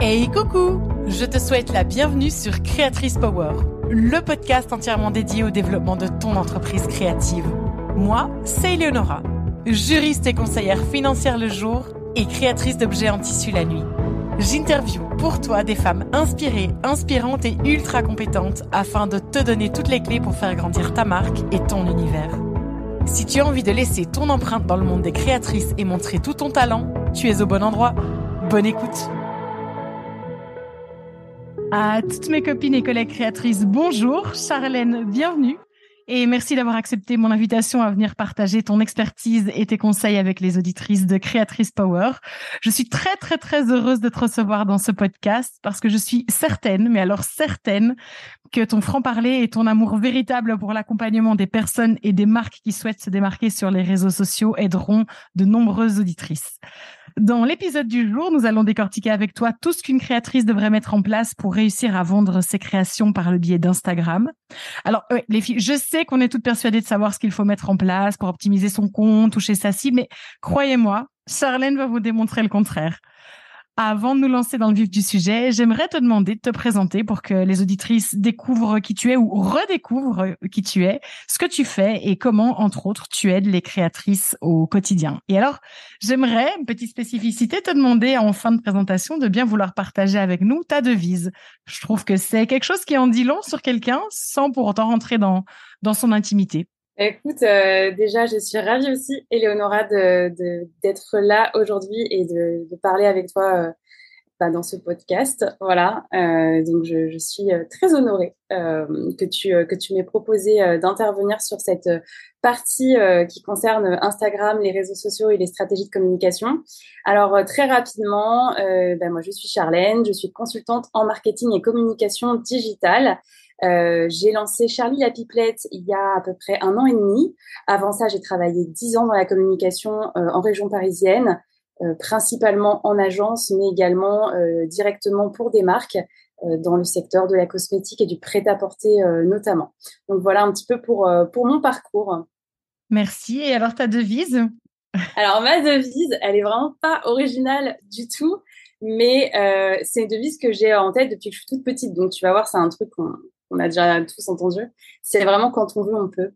Hey coucou Je te souhaite la bienvenue sur Créatrice Power, le podcast entièrement dédié au développement de ton entreprise créative. Moi, c'est Eleonora, juriste et conseillère financière le jour et créatrice d'objets en tissu la nuit. J'interview pour toi des femmes inspirées, inspirantes et ultra compétentes afin de te donner toutes les clés pour faire grandir ta marque et ton univers. Si tu as envie de laisser ton empreinte dans le monde des créatrices et montrer tout ton talent, tu es au bon endroit. Bonne écoute à toutes mes copines et collègues créatrices, bonjour. Charlène, bienvenue. Et merci d'avoir accepté mon invitation à venir partager ton expertise et tes conseils avec les auditrices de Créatrice Power. Je suis très, très, très heureuse de te recevoir dans ce podcast parce que je suis certaine, mais alors certaine, que ton franc-parler et ton amour véritable pour l'accompagnement des personnes et des marques qui souhaitent se démarquer sur les réseaux sociaux aideront de nombreuses auditrices. Dans l'épisode du jour, nous allons décortiquer avec toi tout ce qu'une créatrice devrait mettre en place pour réussir à vendre ses créations par le biais d'Instagram. Alors, les filles, je sais qu'on est toutes persuadées de savoir ce qu'il faut mettre en place pour optimiser son compte, toucher sa cible, mais croyez-moi, Charlène va vous démontrer le contraire. Avant de nous lancer dans le vif du sujet, j'aimerais te demander de te présenter pour que les auditrices découvrent qui tu es ou redécouvrent qui tu es, ce que tu fais et comment, entre autres, tu aides les créatrices au quotidien. Et alors, j'aimerais, une petite spécificité, te demander en fin de présentation de bien vouloir partager avec nous ta devise. Je trouve que c'est quelque chose qui en dit long sur quelqu'un sans pour autant rentrer dans, dans son intimité. Écoute, euh, déjà, je suis ravie aussi, Eleonora, d'être de, là aujourd'hui et de, de, parler avec toi euh, bah, dans ce podcast. Voilà, euh, donc je, je, suis euh, très honorée euh, que tu que tu m'aies proposé d'intervenir sur cette partie qui concerne Instagram, les réseaux sociaux et les stratégies de communication. Alors très rapidement, bah, moi je suis Charlène, je suis consultante en marketing et communication digitale. Euh, j'ai lancé Charlie la Pipelette il y a à peu près un an et demi. Avant ça, j'ai travaillé dix ans dans la communication euh, en région parisienne, euh, principalement en agence, mais également directement pour des marques dans le secteur de la cosmétique et du prêt-à-porter notamment. Donc voilà un petit peu pour, pour mon parcours. Merci. Et alors ta devise? Alors ma devise, elle est vraiment pas originale du tout, mais euh, c'est une devise que j'ai en tête depuis que je suis toute petite. Donc tu vas voir, c'est un truc qu'on on a déjà tous entendu. C'est vraiment quand on veut, on peut.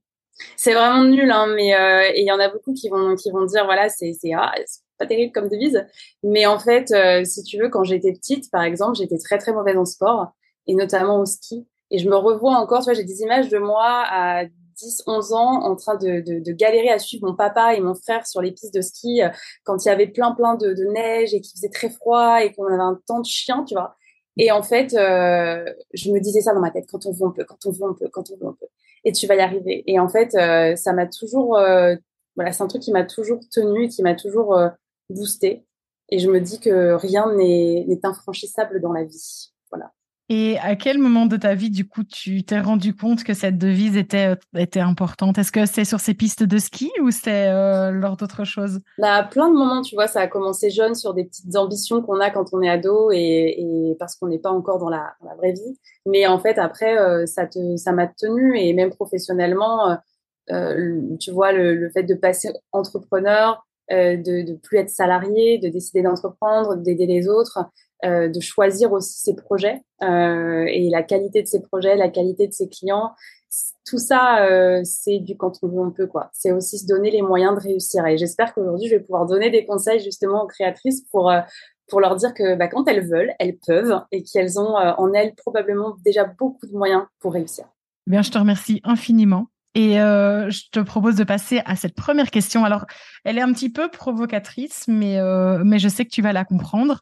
C'est vraiment nul, hein, mais euh, il y en a beaucoup qui vont qui vont dire voilà c'est ah, pas terrible comme devise, mais en fait euh, si tu veux quand j'étais petite par exemple j'étais très très mauvaise en sport et notamment au ski et je me revois encore tu vois j'ai des images de moi à 10 11 ans en train de, de, de, galérer à suivre mon papa et mon frère sur les pistes de ski euh, quand il y avait plein plein de, de neige et qu'il faisait très froid et qu'on avait un temps de chien tu vois et en fait, euh, je me disais ça dans ma tête, quand on veut, on peut, quand on veut, on peut, quand on veut, on peut. Et tu vas y arriver. Et en fait, euh, ça m'a toujours, euh, voilà, c'est un truc qui m'a toujours tenu, qui m'a toujours boosté. Et je me dis que rien n'est infranchissable dans la vie. Et à quel moment de ta vie, du coup, tu t'es rendu compte que cette devise était, euh, était importante? Est-ce que c'est sur ces pistes de ski ou c'est euh, lors d'autres choses? Bah, Plein de moments, tu vois, ça a commencé jeune sur des petites ambitions qu'on a quand on est ado et, parce qu'on n'est pas encore dans la, vraie vie. Mais en fait, après, euh, ça te, ça m'a tenu et même professionnellement, tu vois, le, le, fait de passer entrepreneur, de, de plus être salarié, de décider d'entreprendre, d'aider les autres, euh, de choisir aussi ses projets euh, et la qualité de ses projets, la qualité de ses clients. Tout ça, euh, c'est du quand on veut, on peut quoi. C'est aussi se donner les moyens de réussir. Et j'espère qu'aujourd'hui, je vais pouvoir donner des conseils justement aux créatrices pour pour leur dire que bah, quand elles veulent, elles peuvent et qu'elles ont en elles probablement déjà beaucoup de moyens pour réussir. Bien, je te remercie infiniment. Et je te propose de passer à cette première question. Alors, elle est un petit peu provocatrice, mais, mais je sais que tu vas la comprendre.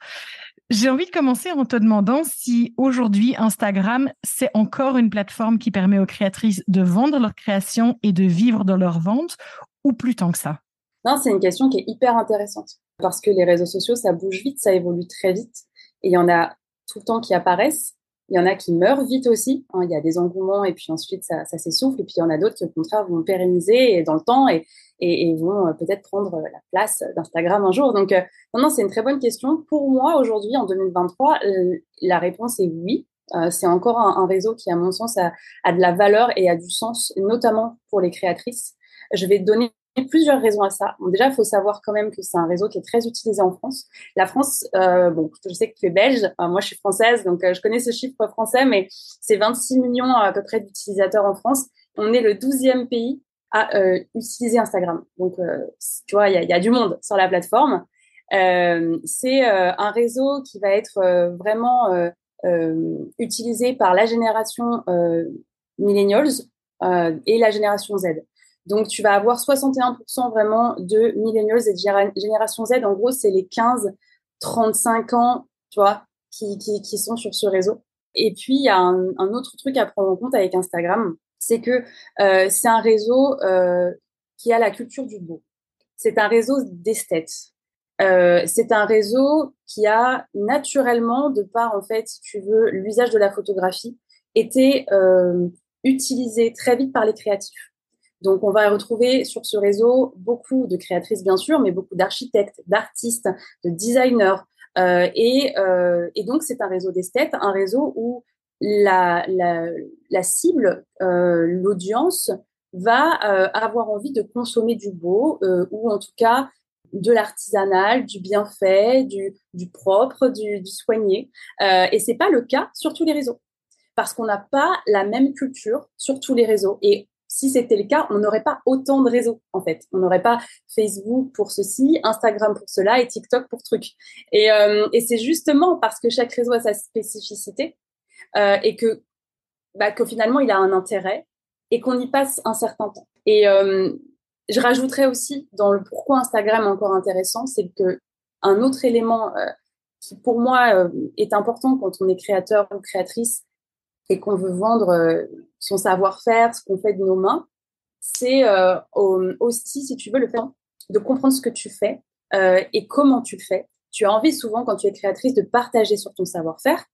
J'ai envie de commencer en te demandant si aujourd'hui Instagram, c'est encore une plateforme qui permet aux créatrices de vendre leurs créations et de vivre de leurs ventes ou plus tant que ça? Non, c'est une question qui est hyper intéressante parce que les réseaux sociaux, ça bouge vite, ça évolue très vite et il y en a tout le temps qui apparaissent. Il y en a qui meurent vite aussi. Hein. il y a des engouements et puis ensuite ça, ça s'essouffle. Et puis il y en a d'autres qui au contraire vont pérenniser dans le temps et, et, et vont euh, peut-être prendre euh, la place d'Instagram un jour. Donc, euh, non, non, c'est une très bonne question. Pour moi, aujourd'hui, en 2023, la réponse est oui. c'est encore un, réseau qui, à mon sens, a, a, de la valeur et a du sens, notamment pour les créatrices. Je vais donner plusieurs raisons à ça. déjà, il faut savoir quand même que c'est un réseau qui est très utilisé en France. La France, euh, bon, je sais que tu es belge, moi je suis française, donc euh, je connais ce chiffre français, mais c'est 26 millions à peu près d'utilisateurs en France. On est le 12e pays à euh, utiliser Instagram. Donc, tu vois, il y a, du monde sur la plateforme. c'est un réseau qui va être vraiment utilisé par la génération millennials et la génération Z. Donc, tu vas avoir 61% vraiment de millennials et de génération Z. En gros, c'est les 15-35 ans, tu vois, qui, sont sur ce réseau. Et puis, il y a un, autre truc à prendre en compte avec Instagram, c'est que euh, c'est un réseau euh, qui a la culture du beau. C'est un réseau d'esthètes. Euh, c'est un réseau qui a naturellement, de par en fait, si tu veux, l'usage de la photographie, été utilisé très vite par les créatifs. Donc, on va retrouver sur ce réseau beaucoup de créatrices, bien sûr, mais beaucoup d'architectes, d'artistes, de designers. Euh, et, euh, et, donc, c'est un réseau d'esthètes, un réseau où la, la, la cible, euh, l'audience, va euh, avoir envie de consommer du beau, euh, ou en tout cas de l'artisanal, du bien fait, du, du propre, du, du soigné. et c'est pas le cas sur tous les réseaux parce qu'on n'a pas la même culture sur tous les réseaux. Si c'était le cas, on n'aurait pas autant de réseaux, en fait. On n'aurait pas Facebook pour ceci, Instagram pour cela et TikTok pour truc. Et, euh, et c'est justement parce que chaque réseau a sa spécificité euh, et que, bah, que finalement, il a un intérêt et qu'on y passe un certain temps. Et euh, je rajouterais aussi dans le pourquoi Instagram est encore intéressant, c'est que un autre élément euh, qui pour moi euh, est important quand on est créateur ou créatrice et qu'on veut vendre euh, son savoir-faire, ce qu'on fait de nos mains, c'est euh, aussi, si tu veux, le fait de comprendre ce que tu fais euh, et comment tu le fais. Tu as envie souvent, quand tu es créatrice, de partager sur ton savoir-faire.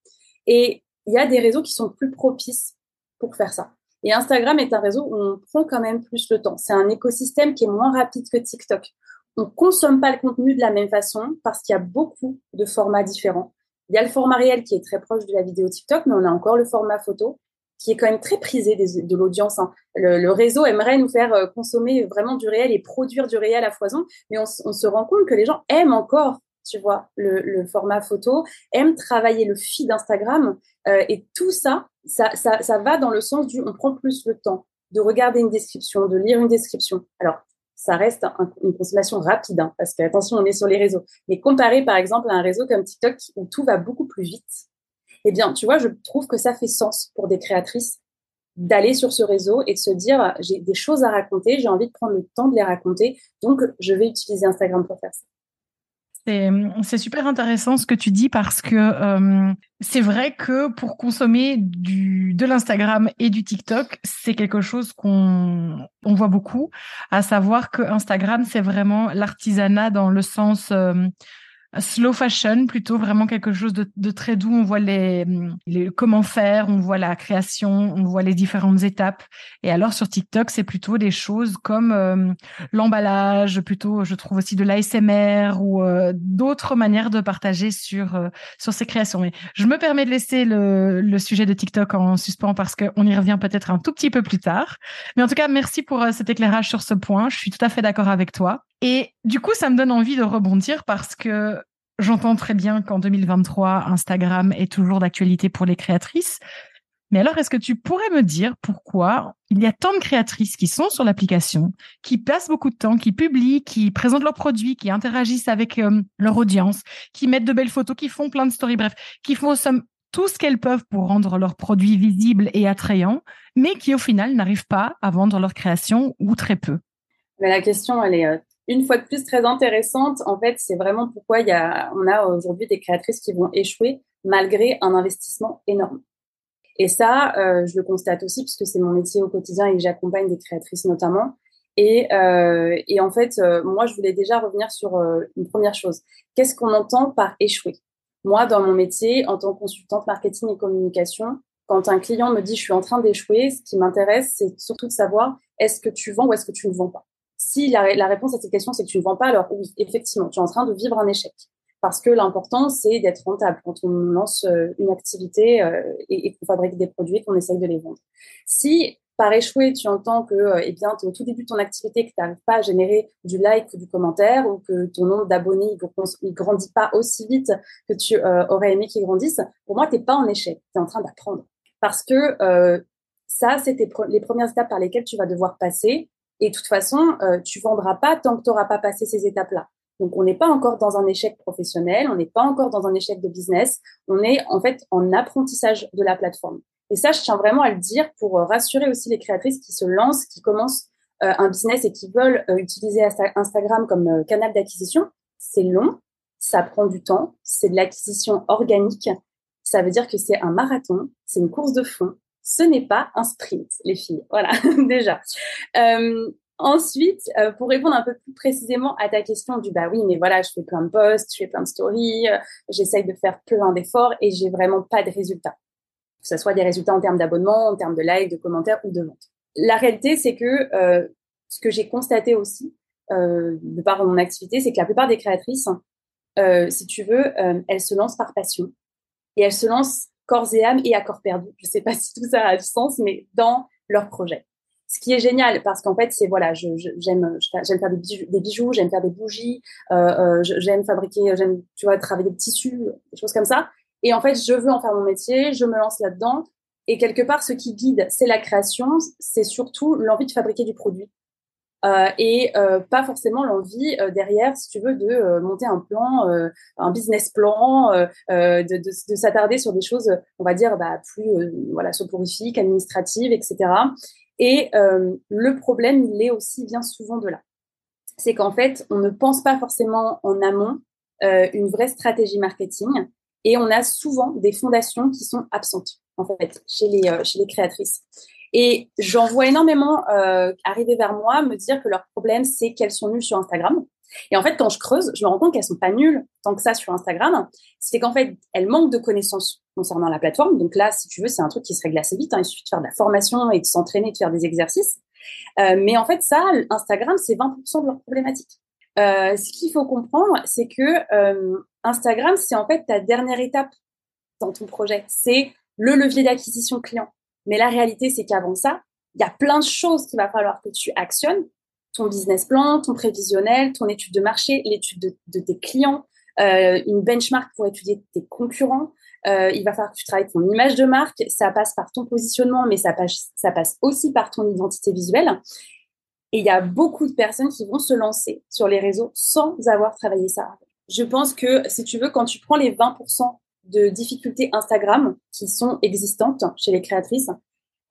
Et il y a des réseaux qui sont plus propices pour faire ça. Et Instagram est un réseau où on prend quand même plus le temps. C'est un écosystème qui est moins rapide que TikTok. On consomme pas le contenu de la même façon parce qu'il y a beaucoup de formats différents. Il y a le format réel qui est très proche de la vidéo TikTok, mais on a encore le format photo qui est quand même très prisé de l'audience. Hein. Le, réseau aimerait nous faire euh, consommer vraiment du réel et produire du réel à foison, mais on, se rend compte que les gens aiment encore, tu vois, le, format photo, aiment travailler le feed d'Instagram, euh, et tout ça, ça, ça, ça va dans le sens du on prend plus le temps de regarder une description, de lire une description. Alors, ça reste une consommation rapide, hein, parce que attention, on est sur les réseaux. Mais comparé par exemple à un réseau comme TikTok où tout va beaucoup plus vite, eh bien, tu vois, je trouve que ça fait sens pour des créatrices d'aller sur ce réseau et de se dire j'ai des choses à raconter, j'ai envie de prendre le temps de les raconter, donc je vais utiliser Instagram pour faire ça. C'est super intéressant ce que tu dis parce que euh, c'est vrai que pour consommer de l'Instagram et du TikTok, c'est quelque chose qu'on on voit beaucoup, à savoir que Instagram, c'est vraiment l'artisanat dans le sens euh, slow fashion, plutôt vraiment quelque chose de, de très doux. On voit les, les, comment faire, on voit la création, on voit les différentes étapes. Et alors sur TikTok, c'est plutôt des choses comme euh, l'emballage, plutôt, je trouve aussi de l'ASMR ou euh, d'autres manières de partager sur euh, sur ces créations. Mais je me permets de laisser le, le sujet de TikTok en suspens parce qu'on y revient peut-être un tout petit peu plus tard. Mais en tout cas, merci pour cet éclairage sur ce point. Je suis tout à fait d'accord avec toi. Et du coup, ça me donne envie de rebondir parce que j'entends très bien qu'en 2023, Instagram est toujours d'actualité pour les créatrices. Mais alors, est-ce que tu pourrais me dire pourquoi il y a tant de créatrices qui sont sur l'application, qui passent beaucoup de temps, qui publient, qui présentent leurs produits, qui interagissent avec euh, leur audience, qui mettent de belles photos, qui font plein de stories, bref, qui font somme tout ce qu'elles peuvent pour rendre leurs produits visibles et attrayants, mais qui au final n'arrivent pas à vendre leur création ou très peu? Mais la question, elle est euh, une fois de plus très intéressante. En fait, c'est vraiment pourquoi il y a, on a aujourd'hui des créatrices qui vont échouer malgré un investissement énorme. Et ça, euh, je le constate aussi puisque c'est mon métier au quotidien et que j'accompagne des créatrices notamment. Et, euh, en fait, euh, moi, je voulais déjà revenir sur une première chose. Qu'est-ce qu'on entend par échouer? Moi, dans mon métier, en tant que consultante marketing et communication, quand un client me dit je suis en train d'échouer, ce qui m'intéresse, c'est surtout de savoir est-ce que tu vends ou est-ce que tu ne vends pas? Si la, réponse à cette question, c'est que tu ne vends pas, alors oui, effectivement, tu es en train de vivre un échec. Parce que l'important, c'est d'être rentable quand on lance euh, une activité euh, et, qu'on fabrique des produits, qu'on essaye de les vendre. Si par échouer, tu entends que euh, eh bien, au tout début de ton activité, que tu n'arrives pas à générer du like ou du commentaire, ou que ton nombre d'abonnés ne grandit pas aussi vite que tu aurais aimé qu'il grandisse, pour moi, tu n'es pas en échec, tu es en train d'apprendre. Parce que ça, c'est les premières étapes par lesquelles tu vas devoir passer. Et de toute façon, tu vendras pas tant que tu n'auras pas passé ces étapes-là. Donc, on n'est pas encore dans un échec professionnel, on n'est pas encore dans un échec de business, on est en fait en apprentissage de la plateforme. Et ça, je tiens vraiment à le dire pour euh, rassurer aussi les créatrices qui se lancent, qui commencent euh, un business et qui veulent euh, utiliser Instagram comme canal d'acquisition. C'est long, ça prend du temps, c'est de l'acquisition organique. Ça veut dire que c'est un marathon, c'est une course de fond. Ce n'est pas un sprint, les filles. Voilà, déjà. Ensuite, pour répondre un peu plus précisément à ta question du bah oui, mais voilà, je fais plein de posts, je fais plein de stories, j'essaye de faire plein d'efforts et j'ai vraiment pas de résultats que ce soit des résultats en termes d'abonnement, en termes de likes, de commentaires ou de ventes. La réalité, c'est que euh, ce que j'ai constaté aussi euh, de par mon activité, c'est que la plupart des créatrices, euh, si tu veux, elles se lancent par passion et elles se lancent corps et âme et à corps perdu. Je ne sais pas si tout ça a du sens, mais dans leur projet. Ce qui est génial parce qu'en fait, c'est voilà, j'aime j'aime faire des bijoux, des bijoux j'aime faire des bougies, j'aime fabriquer, j'aime tu vois travailler des tissus, des choses comme ça. Et en fait, je veux en faire mon métier, je me lance là-dedans. Et quelque part, ce qui guide, c'est la création, c'est surtout l'envie de fabriquer du produit. Euh, et euh, pas forcément l'envie euh, derrière, si tu veux, de monter un plan, un business plan, de, de, de s'attarder sur des choses, on va dire, bah, plus voilà, soporifiques, administratives, etc. Et le problème, il est aussi bien souvent de là. C'est qu'en fait, on ne pense pas forcément en amont une vraie stratégie marketing et on a souvent des fondations qui sont absentes, en fait, chez les créatrices. Et j'en vois énormément euh, arriver vers moi, me dire que leur problème, c'est qu'elles sont nulles sur Instagram. Et en fait, quand je creuse, je me rends compte qu'elles sont pas nulles tant que ça sur Instagram. C'est qu'en fait, elles manquent de connaissances concernant la plateforme. Donc là, si tu veux, c'est un truc qui se règle assez vite. Hein. Il suffit de faire de la formation et de s'entraîner, de faire des exercices. Euh, mais en fait, ça, Instagram, c'est 20% de leur problématique. Euh, ce qu'il faut comprendre, c'est que euh, Instagram, c'est en fait ta dernière étape dans ton projet. C'est le levier d'acquisition client. Mais la réalité, c'est qu'avant ça, il y a plein de choses qu'il va falloir que tu actionnes. Ton business plan, ton prévisionnel, ton étude de marché, l'étude de, tes clients, euh, une benchmark pour étudier tes concurrents. Euh, il va falloir que tu travailles ton image de marque. Ça passe par ton positionnement, mais ça passe, ça passe aussi par ton identité visuelle. Et il y a beaucoup de personnes qui vont se lancer sur les réseaux sans avoir travaillé ça. Je pense que si tu veux, quand tu prends les 20% de difficultés Instagram qui sont existantes chez les créatrices,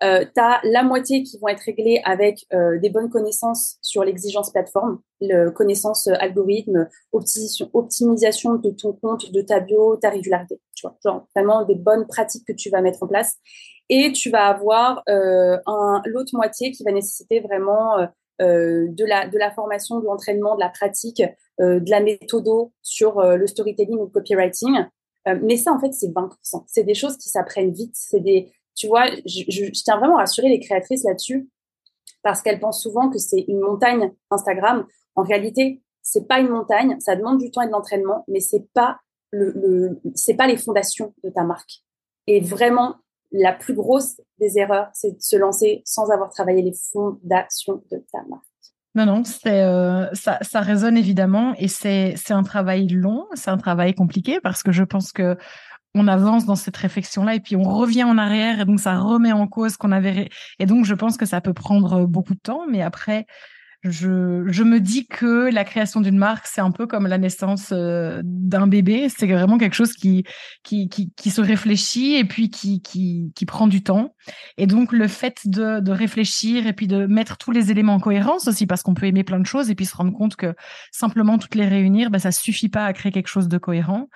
euh, tu as la moitié qui vont être réglées avec euh, des bonnes connaissances sur l'exigence plateforme, le connaissance euh, algorithme, optimisation, de ton compte, de ta bio, ta régularité. Tu vois, genre vraiment des bonnes pratiques que tu vas mettre en place. Et tu vas avoir euh, l'autre moitié qui va nécessiter vraiment euh, de, la, de la formation, de l'entraînement, de la pratique, de la méthodo sur le storytelling ou le copywriting. Mais ça, en fait, c'est 20%. C'est des choses qui s'apprennent vite. C'est des, tu vois, je, tiens vraiment à rassurer les créatrices là-dessus parce qu'elles pensent souvent que c'est une montagne Instagram. En réalité, c'est pas une montagne. Ça demande du temps et de l'entraînement, mais c'est pas le c'est pas les fondations de ta marque. Et vraiment, la plus grosse des erreurs, c'est de se lancer sans avoir travaillé les fondations de ta marque. Non, non, c'est euh, ça, ça résonne évidemment et c'est c'est un travail long, c'est un travail compliqué parce que je pense que on avance dans cette réflexion-là et puis on revient en arrière et donc ça remet en cause qu'on avait et donc je pense que ça peut prendre beaucoup de temps, mais après je, je me dis que la création d'une marque, c'est un peu comme la naissance euh, d'un bébé. C'est vraiment quelque chose qui, qui, qui, qui, se réfléchit et puis qui, qui, qui prend du temps. Et donc, le fait de, de réfléchir et puis de mettre tous les éléments en cohérence aussi, parce qu'on peut aimer plein de choses et puis se rendre compte que simplement toutes les réunir, ben, ça suffit pas à créer quelque chose de cohérent.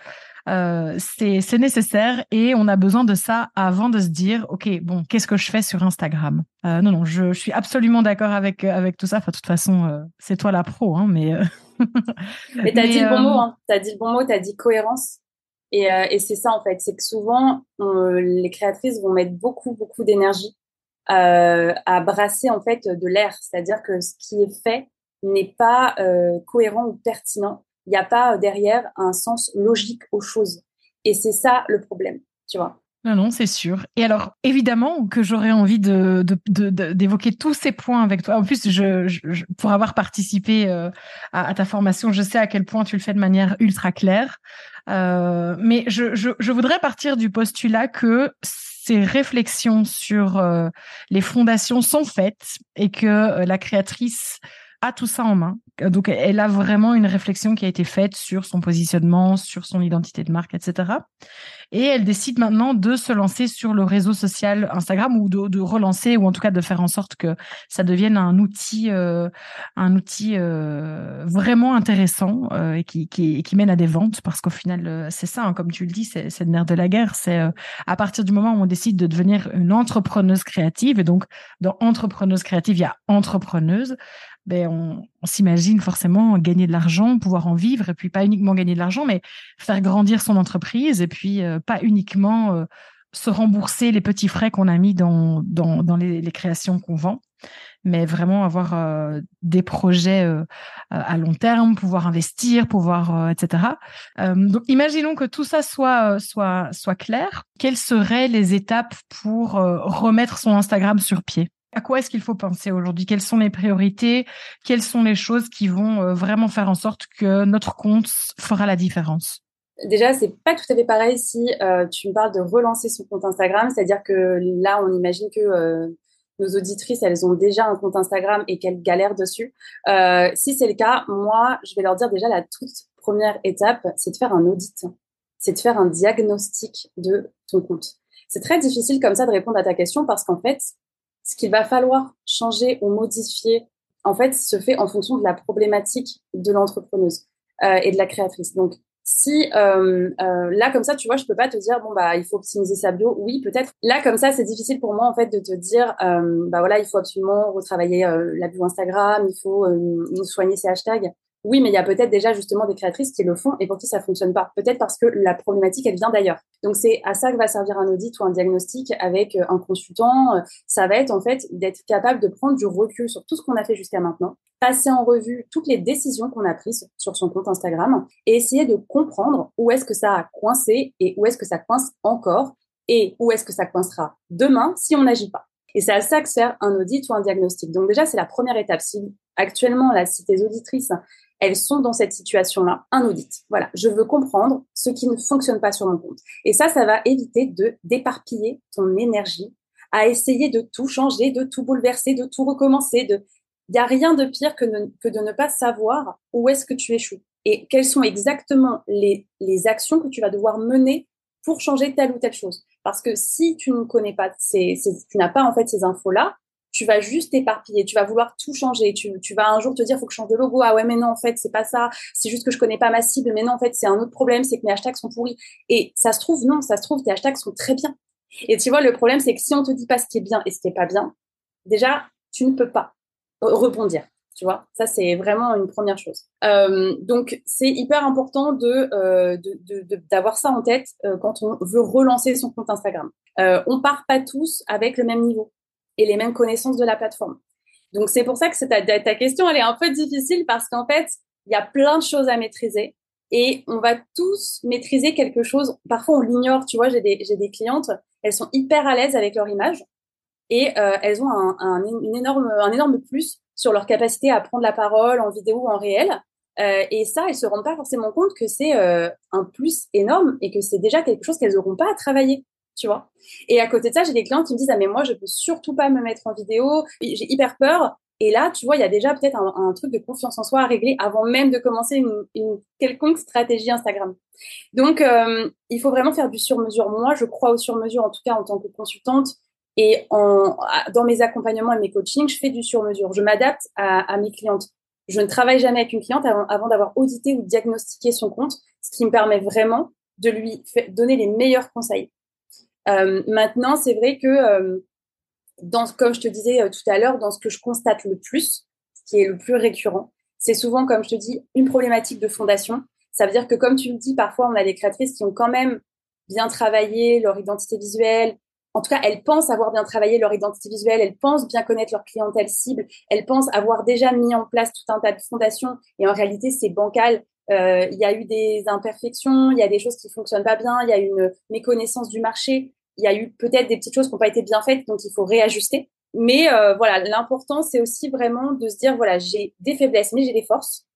Euh, c'est nécessaire et on a besoin de ça avant de se dire ok bon qu'est-ce que je fais sur Instagram? Euh, non non je, je suis absolument d'accord avec avec tout ça. Enfin de toute façon euh, c'est toi la pro hein mais euh, mais t'as dit le bon mot hein. t'as dit le bon mot t'as dit cohérence. Et, et c'est ça en fait. C'est que souvent les créatrices vont mettre beaucoup beaucoup d'énergie à brasser en fait de l'air. C'est-à-dire que ce qui est fait n'est pas cohérent ou pertinent il n'y a pas euh, derrière un sens logique aux choses. Et c'est ça le problème, tu vois. Non, non, c'est sûr. Et alors, évidemment que j'aurais envie d'évoquer tous ces points avec toi. En plus, je, pour avoir participé euh, à, ta formation, je sais à quel point tu le fais de manière ultra claire. Euh, mais je, voudrais partir du postulat que ces réflexions sur les fondations sont faites et que la créatrice a tout ça en main. Donc, elle a vraiment une réflexion qui a été faite sur son positionnement, sur son identité de marque, etc. Et elle décide maintenant de se lancer sur le réseau social Instagram ou de, relancer ou en tout cas de faire en sorte que ça devienne un outil, euh, un outil euh, vraiment intéressant euh, et qui, qui, qui, mène à des ventes parce qu'au final, c'est ça, hein, comme tu le dis, c'est le nerf de la guerre. C'est à partir du moment où on décide de devenir une entrepreneuse créative et donc dans entrepreneuse créative, il y a entrepreneuse. Ben, on, s'imagine forcément gagner de l'argent, pouvoir en vivre, et puis pas uniquement gagner de l'argent, mais faire grandir son entreprise, et puis euh, pas uniquement euh, se rembourser les petits frais qu'on a mis dans, dans, les, créations qu'on vend, mais vraiment avoir euh, des projets à long terme, pouvoir investir, pouvoir, etc. donc, imaginons que tout ça soit, soit, soit clair. Quelles seraient les étapes pour remettre son Instagram sur pied? À quoi est-ce qu'il faut penser aujourd'hui? Quelles sont les priorités? Quelles sont les choses qui vont euh, vraiment faire en sorte que notre compte fera la différence? Déjà, c'est pas tout à fait pareil si euh, tu me parles de relancer son compte Instagram, c'est-à-dire que là, on imagine que euh, nos auditrices, elles ont déjà un compte Instagram et qu'elles galèrent dessus. si c'est le cas, moi, je vais leur dire déjà la toute première étape, c'est de faire un audit, c'est de faire un diagnostic de ton compte. C'est très difficile comme ça de répondre à ta question parce qu'en fait, ce qu'il va falloir changer ou modifier, en fait, se fait en fonction de la problématique de l'entrepreneuse euh, et de la créatrice. Donc, si euh, euh, là comme ça, tu vois, je peux pas te dire bon bah il faut optimiser sa bio. Oui, peut-être. Là comme ça, c'est difficile pour moi en fait de te dire bah voilà, il faut absolument retravailler la bio Instagram, il faut soigner ses hashtags. Oui, mais il y a peut-être déjà justement des créatrices qui le font et pour qui ça fonctionne pas. Peut-être parce que la problématique, elle vient d'ailleurs. Donc c'est à ça que va servir un audit ou un diagnostic avec euh, un consultant. Euh, ça va être en fait d'être capable de prendre du recul sur tout ce qu'on a fait jusqu'à maintenant, passer en revue toutes les décisions qu'on a prises sur son compte Instagram et essayer de comprendre où est-ce que ça a coincé et où est-ce que ça coince encore et où est-ce que ça coincera demain si on n'agit pas. Et c'est à ça que sert un audit ou un diagnostic. Donc déjà, c'est la première étape. Si actuellement, là, si tes auditrices elles sont dans cette situation-là, un. Voilà, je veux comprendre ce qui ne fonctionne pas sur mon compte. Et ça, ça va éviter de d'éparpiller ton énergie à essayer de tout changer, de tout bouleverser, de tout recommencer. Il n'y a rien de pire que, de ne pas savoir où est-ce que tu échoues et quelles sont exactement les, actions que tu vas devoir mener pour changer telle ou telle chose? Parce que si tu ne connais pas n'as pas ces infos-là, tu vas juste t'éparpiller, tu vas vouloir tout changer, tu, tu vas un jour te dire faut que je change de logo, ah ouais mais non en fait c'est pas ça, c'est juste que je connais pas ma cible, mais non en fait c'est un autre problème, c'est que mes hashtags sont pourris. Et ça se trouve non, ça se trouve tes hashtags sont très bien. Et tu vois le problème c'est que si on te dit pas ce qui est bien et ce qui est pas bien, déjà tu ne peux pas rebondir. Tu vois, ça c'est vraiment une première chose. Euh, donc c'est hyper important de euh, d'avoir ça en tête euh, quand on veut relancer son compte Instagram. Euh, on part pas tous avec le même niveau et les mêmes connaissances de la plateforme. Donc c'est pour ça que ta, ta question elle est un peu difficile parce qu'en fait il y a plein de choses à maîtriser et on va tous maîtriser quelque chose. Parfois on l'ignore, tu vois. J'ai des des clientes, elles sont hyper à l'aise avec leur image et euh, elles ont un, un, une énorme un énorme plus sur leur capacité à prendre la parole en vidéo ou en réel. Euh, et ça, elles se rendent pas forcément compte que c'est euh, un plus énorme et que c'est déjà quelque chose qu'elles n'auront pas à travailler tu vois. Et à côté de ça, j'ai des clients qui me disent, ah, mais moi, je peux surtout pas me mettre en vidéo, j'ai hyper peur. Et là, tu vois, il y a déjà peut-être un, truc de confiance en soi à régler avant même de commencer une, quelconque stratégie Instagram. Donc, euh, il faut vraiment faire du sur-mesure. Moi, je crois au sur-mesure, en tout cas en tant que consultante. Et en, dans mes accompagnements et mes coachings, je fais du sur-mesure. Je m'adapte à, mes clientes. Je ne travaille jamais avec une cliente avant, avant d'avoir audité ou diagnostiqué son compte, ce qui me permet vraiment de lui donner les meilleurs conseils. Euh, maintenant, c'est vrai que, euh, dans, comme je te disais euh, tout à l'heure, dans ce que je constate le plus, ce qui est le plus récurrent, c'est souvent, comme je te dis, une problématique de fondation. Ça veut dire que, comme tu le dis, parfois, on a des créatrices qui ont quand même bien travaillé leur identité visuelle. En tout cas, elles pensent avoir bien travaillé leur identité visuelle, elles pensent bien connaître leur clientèle cible, elles pensent avoir déjà mis en place tout un tas de fondations. Et en réalité, c'est bancal. Il y a eu des imperfections, il y a des choses qui fonctionnent pas bien, il y a une méconnaissance du marché. Il y a eu peut-être des petites choses qui n'ont pas été bien faites, donc il faut réajuster. Mais euh, voilà, l'important, c'est aussi vraiment de se dire, voilà, j'ai des faiblesses, mais j'ai des forces.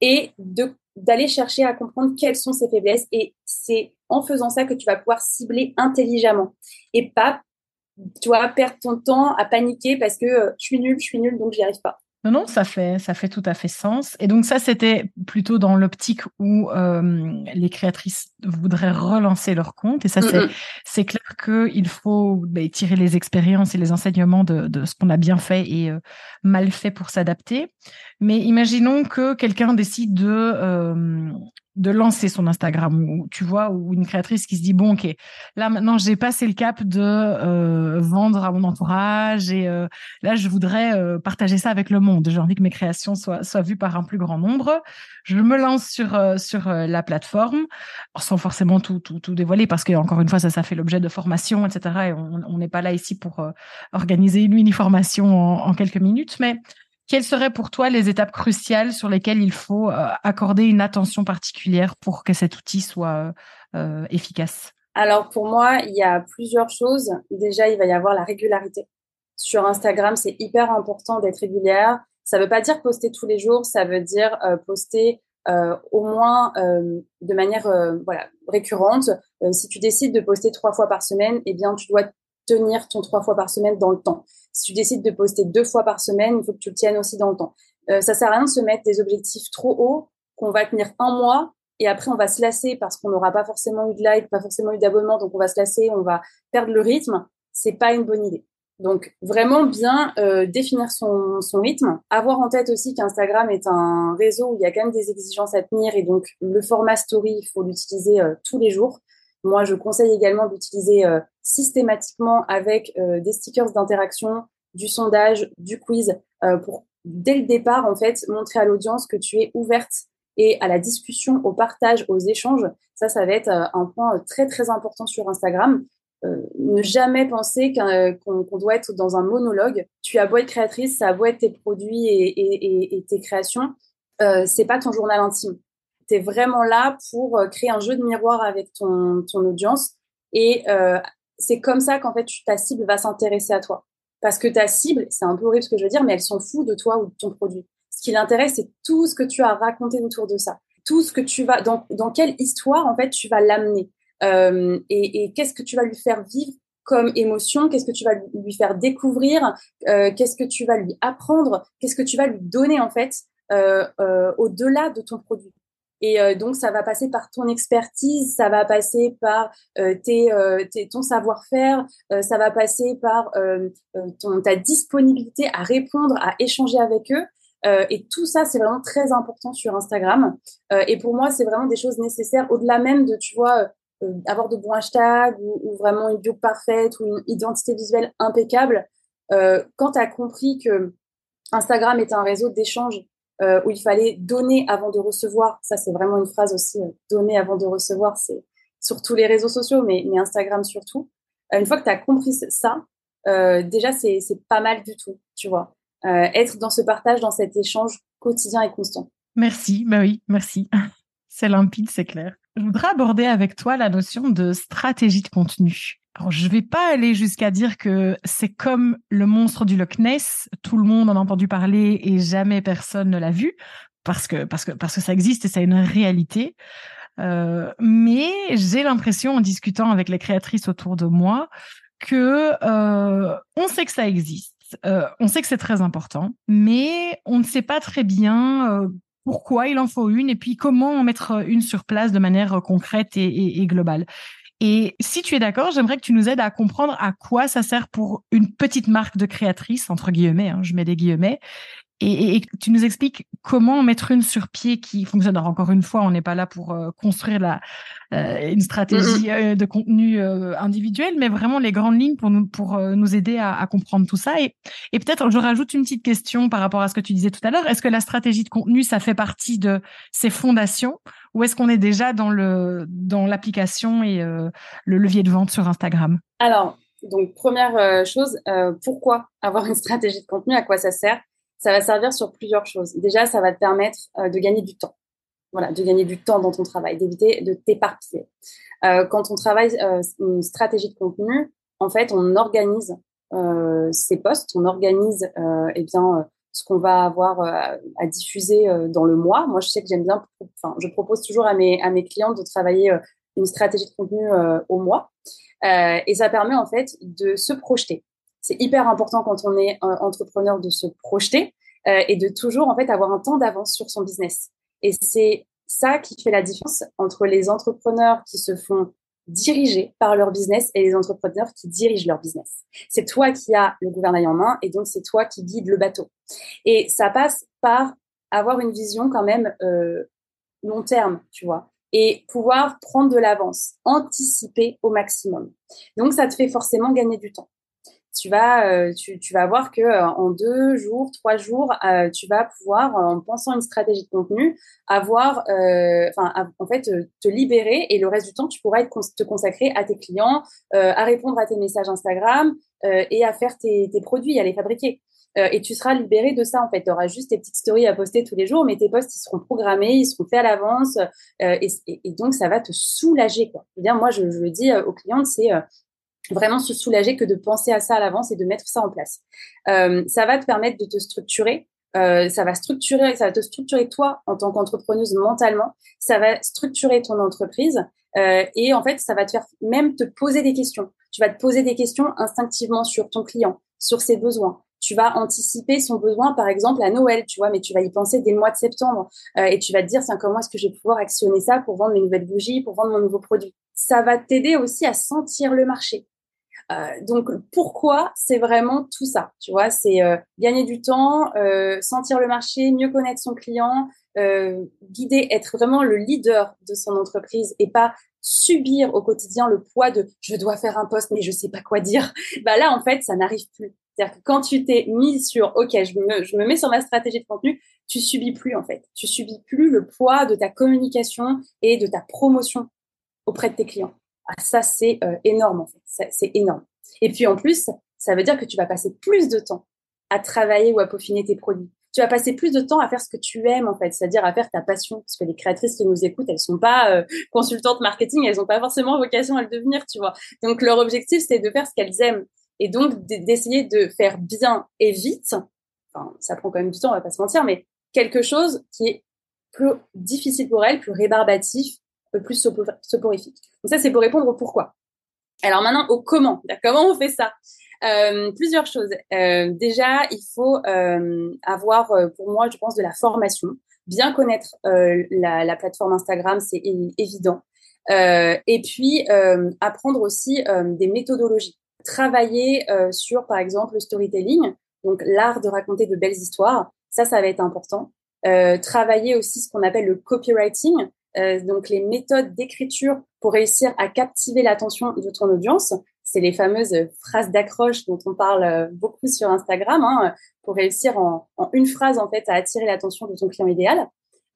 Et de d'aller chercher à comprendre quelles sont ces faiblesses. Et c'est en faisant ça que tu vas pouvoir cibler intelligemment. Et pas, tu perdre ton temps à paniquer parce que euh, je suis nulle, je suis nulle, donc j'y arrive pas. Non, non, ça fait, ça fait tout à fait sens. Et donc ça, c'était plutôt dans l'optique où euh, les créatrices voudraient relancer leur compte. Et ça, c'est, c'est clair qu'il faut bah, tirer les expériences et les enseignements de, de ce qu'on a bien fait et euh, mal fait pour s'adapter. Mais imaginons que quelqu'un décide de euh, de lancer son Instagram ou tu vois ou une créatrice qui se dit bon ok là maintenant j'ai passé le cap de euh, vendre à mon entourage et euh, là je voudrais euh, partager ça avec le monde. J'ai envie que mes créations soient soient vues par un plus grand nombre. Je me lance sur sur la plateforme sans forcément tout tout, tout dévoiler parce que encore une fois ça ça fait l'objet de formation etc et on n'est pas là ici pour organiser une mini formation en, en quelques minutes mais quelles seraient pour toi les étapes cruciales sur lesquelles il faut euh, accorder une attention particulière pour que cet outil soit euh, efficace? Alors pour moi, il y a plusieurs choses. Déjà, il va y avoir la régularité. Sur Instagram, c'est hyper important d'être régulière. Ça ne veut pas dire poster tous les jours, ça veut dire euh, poster au moins de manière voilà, récurrente. si tu décides de poster trois fois par semaine, eh bien, tu dois tenir ton trois fois par semaine dans le temps. Si tu décides de poster deux fois par semaine, il faut que tu le tiennes aussi dans le temps. Euh, ça sert à rien de se mettre des objectifs trop hauts qu'on va tenir un mois et après on va se lasser parce qu'on n'aura pas forcément eu de like, pas forcément eu d'abonnement, donc on va se lasser, on va perdre le rythme. C'est pas une bonne idée. Donc vraiment bien euh, définir son, son rythme, avoir en tête aussi qu'Instagram est un réseau où il y a quand même des exigences à tenir et donc le format story il faut l'utiliser euh, tous les jours. Moi, je conseille également d'utiliser euh, systématiquement avec euh, des stickers d'interaction, du sondage, du quiz, euh, pour dès le départ, en fait, montrer à l'audience que tu es ouverte et à la discussion, au partage, aux échanges. Ça, ça va être un point très, très important sur Instagram. ne jamais penser qu'on doit être dans un monologue. Tu as beau être créatrice, ça a beau être tes produits et, et, et tes créations, euh, c'est pas ton journal intime tu es vraiment là pour euh, créer un jeu de miroir avec ton, ton audience. Et euh, c'est comme ça qu'en fait, ta cible va s'intéresser à toi. Parce que ta cible, c'est un peu horrible ce que je veux dire, mais elle s'en fout de toi ou de ton produit. Ce qui l'intéresse, c'est tout ce que tu as raconté autour de ça. Tout ce que tu vas, dans, dans quelle histoire, en fait, tu vas l'amener. Euh, et, qu'est-ce que tu vas lui faire vivre comme émotion, qu'est-ce que tu vas lui faire découvrir, qu'est-ce que tu vas lui apprendre, qu'est-ce que tu vas lui donner en fait au-delà de ton produit? Et euh, donc, ça va passer par ton expertise, ça va passer par euh, tes, euh, tes, ton savoir-faire, ça va passer par ton, ta disponibilité à répondre, à échanger avec eux. et tout ça, c'est vraiment très important sur Instagram. et pour moi, c'est vraiment des choses nécessaires, au-delà même de, tu vois, avoir de bons hashtags ou, ou, vraiment une bio parfaite ou une identité visuelle impeccable. quand tu as compris que Instagram est un réseau d'échange euh, où il fallait donner avant de recevoir. Ça, c'est vraiment une phrase aussi, euh, donner avant de recevoir, c'est sur tous les réseaux sociaux, mais, Instagram surtout. Euh, une fois que tu as compris ça, déjà, c'est pas mal du tout, tu vois. être dans ce partage, dans cet échange quotidien et constant. Merci, bah oui, merci. C'est limpide, c'est clair. Je voudrais aborder avec toi la notion de stratégie de contenu. Alors, je vais pas aller jusqu'à dire que c'est comme le monstre du Loch Ness, tout le monde en a entendu parler et jamais personne ne l'a vu, parce que parce que parce que ça existe et c'est une réalité. Euh, mais j'ai l'impression, en discutant avec les créatrices autour de moi, que euh, on sait que ça existe, euh, on sait que c'est très important, mais on ne sait pas très bien euh, pourquoi il en faut une et puis comment en mettre une sur place de manière concrète et, et, et globale. Et si tu es d'accord, j'aimerais que tu nous aides à comprendre à quoi ça sert pour une petite marque de créatrice, entre guillemets, hein, je mets des guillemets, et, et, tu nous expliques comment mettre une sur pied qui fonctionne. Alors, encore une fois, on n'est pas là pour euh, construire la, euh, une stratégie euh, de contenu individuel, mais vraiment les grandes lignes pour nous, pour nous aider à, à, comprendre tout ça. Et, et peut-être, je rajoute une petite question par rapport à ce que tu disais tout à l'heure. Est-ce que la stratégie de contenu, ça fait partie de ces fondations ou est-ce qu'on est déjà dans le dans l'application et le levier de vente sur Instagram? Alors, donc première chose, pourquoi avoir une stratégie de contenu? À quoi ça sert? Ça va servir sur plusieurs choses. Déjà, ça va te permettre de gagner du temps. Voilà, de gagner du temps dans ton travail, d'éviter de t'éparpiller. Euh, quand on travaille euh, une stratégie de contenu, en fait, on organise euh, ces postes, on organise euh, eh bien ce qu'on va avoir à diffuser dans le mois. Moi, je sais que j'aime bien, enfin, je propose toujours à mes, à mes clients de travailler une stratégie de contenu au mois. et ça permet en fait de se projeter. C'est hyper important quand on est entrepreneur de se projeter et de toujours en fait avoir un temps d'avance sur son business. Et c'est ça qui fait la différence entre les entrepreneurs qui se font diriger par leur business et les entrepreneurs qui dirigent leur business. C'est toi qui as le gouvernail en main et donc c'est toi qui guides le bateau. Et ça passe par avoir une vision quand même euh, long terme, tu vois, et pouvoir prendre de l'avance, anticiper au maximum. Donc ça te fait forcément gagner du temps tu vas, euh, tu, tu, vas voir que euh, en deux jours, trois jours, euh, tu vas pouvoir, en pensant une stratégie de contenu, avoir, enfin, en fait, te libérer et le reste du temps, tu pourras te consacrer à tes clients, à répondre à tes messages Instagram et à faire tes, tes produits, à les fabriquer. et tu seras libéré de ça en fait. Tu auras juste tes petites stories à poster tous les jours, mais tes posts ils seront programmés, ils seront faits à l'avance, et, et, donc ça va te soulager quoi. Je moi je, je le dis aux clientes, c'est vraiment se soulager que de penser à ça à l'avance et de mettre ça en place. Euh, ça va te permettre de te structurer. Euh, ça va structurer, ça va te structurer toi en tant qu'entrepreneuse mentalement. Ça va structurer ton entreprise euh, et en fait, ça va te faire même te poser des questions. Tu vas te poser des questions instinctivement sur ton client, sur ses besoins. Tu vas anticiper son besoin, par exemple, à Noël, tu vois, mais tu vas y penser dès le mois de septembre euh, et tu vas te dire, comment est-ce que je vais pouvoir actionner ça pour vendre mes nouvelles bougies, pour vendre mon nouveau produit? Ça va t'aider aussi à sentir le marché. Euh, donc pourquoi c'est vraiment tout ça, tu vois, c'est euh, gagner du temps, euh, sentir le marché, mieux connaître son client, guider, être vraiment le leader de son entreprise et pas subir au quotidien le poids de je dois faire un poste mais je sais pas quoi dire. Bah là en fait ça n'arrive plus. C'est-à-dire que quand tu t'es mis sur OK, je me, je me mets sur ma stratégie de contenu, tu subis plus en fait. Tu subis plus le poids de ta communication et de ta promotion auprès de tes clients. Ah, ça, c'est euh, énorme, en fait. C'est énorme. Et puis, en plus, ça veut dire que tu vas passer plus de temps à travailler ou à peaufiner tes produits. Tu vas passer plus de temps à faire ce que tu aimes, en fait, c'est-à-dire à faire ta passion. Parce que les créatrices qui nous écoutent, elles sont pas euh, consultantes marketing, elles ont pas forcément vocation à le devenir, tu vois. Donc, leur objectif, c'est de faire ce qu'elles aiment. Et donc, d'essayer de faire bien et vite. Enfin, ça prend quand même du temps, on va pas se mentir, mais quelque chose qui est plus difficile pour elles, plus rébarbatif, plus soporifique. Donc ça, c'est pour répondre au pourquoi. Alors maintenant, au comment. Comment on fait ça? Euh, Plusieurs choses. Euh, déjà, il faut euh, avoir, euh, pour moi, je pense, de la formation. Bien connaître euh, la, la, plateforme Instagram, c'est évident. Euh, et puis, apprendre aussi des méthodologies. Travailler sur, par exemple, le storytelling, donc l'art de raconter de belles histoires. Ça, ça va être important. travailler aussi ce qu'on appelle le copywriting, euh, donc les méthodes d'écriture pour réussir à captiver l'attention de ton audience. C'est les fameuses phrases d'accroche dont on parle euh, beaucoup sur Instagram, hein, pour réussir en, une phrase en fait à attirer l'attention de ton client idéal.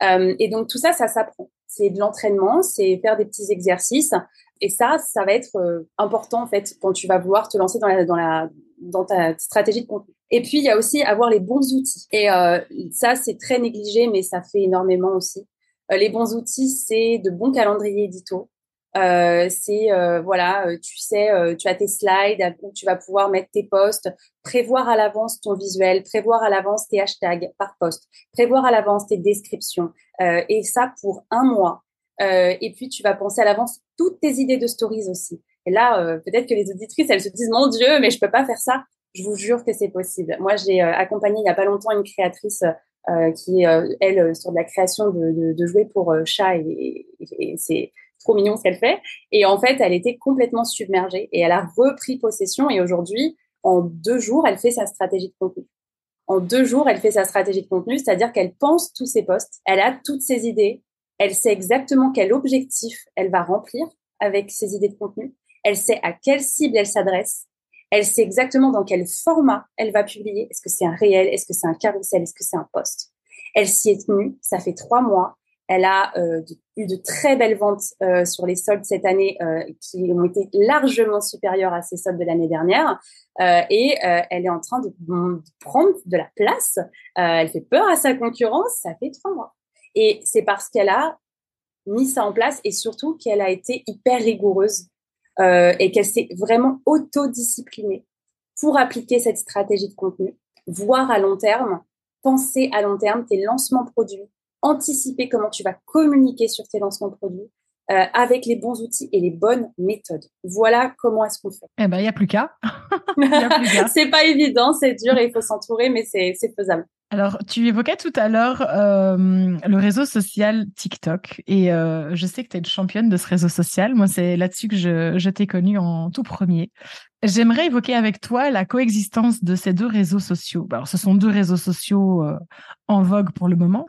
Euh, et donc tout ça, ça s'apprend. C'est de l'entraînement, c'est faire des petits exercices. Et ça, ça va être euh, important en fait quand tu vas vouloir te lancer dans la, dans la dans ta stratégie de contenu. Et puis il y a aussi avoir les bons outils. Et euh, ça, c'est très négligé, mais ça fait énormément aussi. Euh, les bons outils, c'est de bons calendriers édito. Euh, c'est euh, voilà, euh, tu sais, tu as tes slides où tu vas pouvoir mettre tes posts, prévoir à l'avance ton visuel, prévoir à l'avance tes hashtags par post, prévoir à l'avance tes descriptions, et ça pour un mois. et puis tu vas penser à l'avance toutes tes idées de stories aussi. Et là, peut-être que les auditrices, elles se disent mon Dieu, mais je peux pas faire ça. Je vous jure que c'est possible. Moi, j'ai accompagné il y a pas longtemps une créatrice euh, qui euh, elle, euh, sur de la création de, de, de jouets pour chats et, et, c'est trop mignon ce qu'elle fait. Et en fait, elle était complètement submergée et elle a repris possession et aujourd'hui, en deux jours, elle fait sa stratégie de contenu. En deux jours, elle fait sa stratégie de contenu, c'est-à-dire qu'elle pense tous ses posts, elle a toutes ses idées, elle sait exactement quel objectif elle va remplir avec ses idées de contenu, elle sait à quelle cible elle s'adresse, elle sait exactement dans quel format elle va publier. Est-ce que c'est un réel? Est-ce que c'est un carrousel? Est-ce que c'est un post Elle s'y est tenue. Ça fait trois mois. Elle a euh, eu de très belles ventes euh, sur les soldes cette année euh, qui ont été largement supérieures à ces soldes de l'année dernière. et elle est en train de, prendre de la place. elle fait peur à sa concurrence. Ça fait trois mois. Et c'est parce qu'elle a mis ça en place et surtout qu'elle a été hyper rigoureuse euh, et qu'elle s'est vraiment autodisciplinée pour appliquer cette stratégie de contenu, voir à long terme, penser à long terme tes lancements produits, anticiper comment tu vas communiquer sur tes lancements produits, euh, avec les bons outils et les bonnes méthodes. Voilà comment est-ce qu'on fait. Eh ben, il n'y a plus qu'à. c'est pas évident, c'est dur et il faut s'entourer, mais c'est faisable. Alors, tu évoquais tout à l'heure euh, le réseau social TikTok et euh, je sais que tu es une championne de ce réseau social. Moi, c'est là-dessus que je, je t'ai connue en tout premier. J'aimerais évoquer avec toi la coexistence de ces deux réseaux sociaux. Alors, ce sont deux réseaux sociaux euh, en vogue pour le moment.